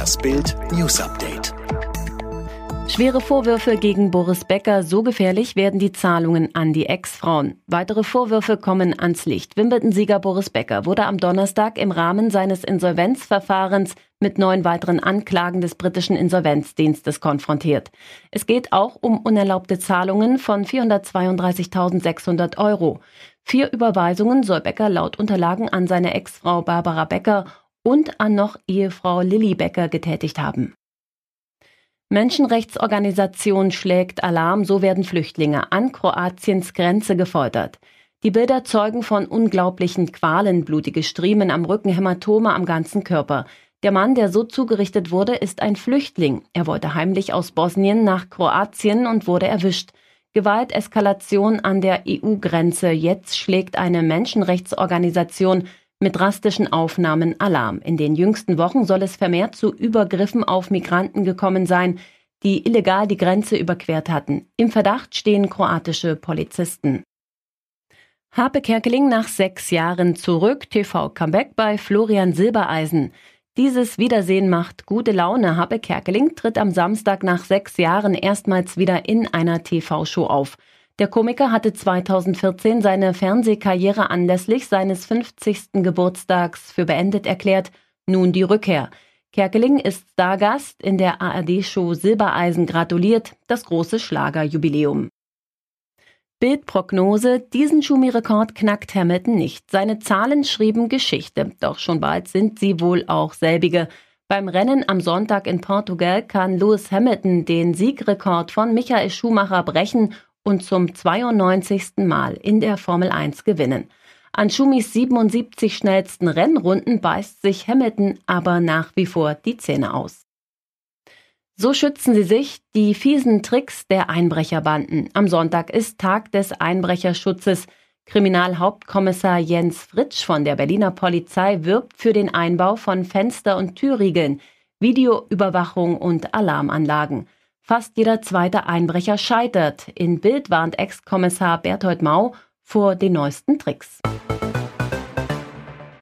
Das Bild News Update. Schwere Vorwürfe gegen Boris Becker, so gefährlich werden die Zahlungen an die Ex-Frauen. Weitere Vorwürfe kommen ans Licht. Wimbledon-Sieger Boris Becker wurde am Donnerstag im Rahmen seines Insolvenzverfahrens mit neun weiteren Anklagen des britischen Insolvenzdienstes konfrontiert. Es geht auch um unerlaubte Zahlungen von 432.600 Euro. Vier Überweisungen soll Becker laut Unterlagen an seine Ex-Frau Barbara Becker und an noch Ehefrau Lilly Becker getätigt haben. Menschenrechtsorganisation schlägt Alarm, so werden Flüchtlinge an Kroatiens Grenze gefoltert. Die Bilder zeugen von unglaublichen Qualen, blutige Striemen am Rücken, Hämatome am ganzen Körper. Der Mann, der so zugerichtet wurde, ist ein Flüchtling. Er wollte heimlich aus Bosnien nach Kroatien und wurde erwischt. Gewalteskalation an der EU-Grenze. Jetzt schlägt eine Menschenrechtsorganisation mit drastischen Aufnahmen Alarm. In den jüngsten Wochen soll es vermehrt zu Übergriffen auf Migranten gekommen sein, die illegal die Grenze überquert hatten. Im Verdacht stehen kroatische Polizisten. Harpe Kerkeling nach sechs Jahren zurück. TV Comeback bei Florian Silbereisen. Dieses Wiedersehen macht gute Laune. Harpe Kerkeling tritt am Samstag nach sechs Jahren erstmals wieder in einer TV-Show auf. Der Komiker hatte 2014 seine Fernsehkarriere anlässlich seines 50. Geburtstags für beendet erklärt. Nun die Rückkehr. Kerkeling ist Stargast in der ARD-Show Silbereisen gratuliert, das große Schlagerjubiläum. Bildprognose, diesen Schumi-Rekord knackt Hamilton nicht. Seine Zahlen schrieben Geschichte, doch schon bald sind sie wohl auch selbige. Beim Rennen am Sonntag in Portugal kann Lewis Hamilton den Siegrekord von Michael Schumacher brechen und zum 92. Mal in der Formel 1 gewinnen. An Schumis 77 schnellsten Rennrunden beißt sich Hamilton aber nach wie vor die Zähne aus. So schützen sie sich die fiesen Tricks der Einbrecherbanden. Am Sonntag ist Tag des Einbrecherschutzes. Kriminalhauptkommissar Jens Fritsch von der Berliner Polizei wirbt für den Einbau von Fenster- und Türriegeln, Videoüberwachung und Alarmanlagen. Fast jeder zweite Einbrecher scheitert. In Bild warnt Ex-Kommissar Berthold Mau vor den neuesten Tricks.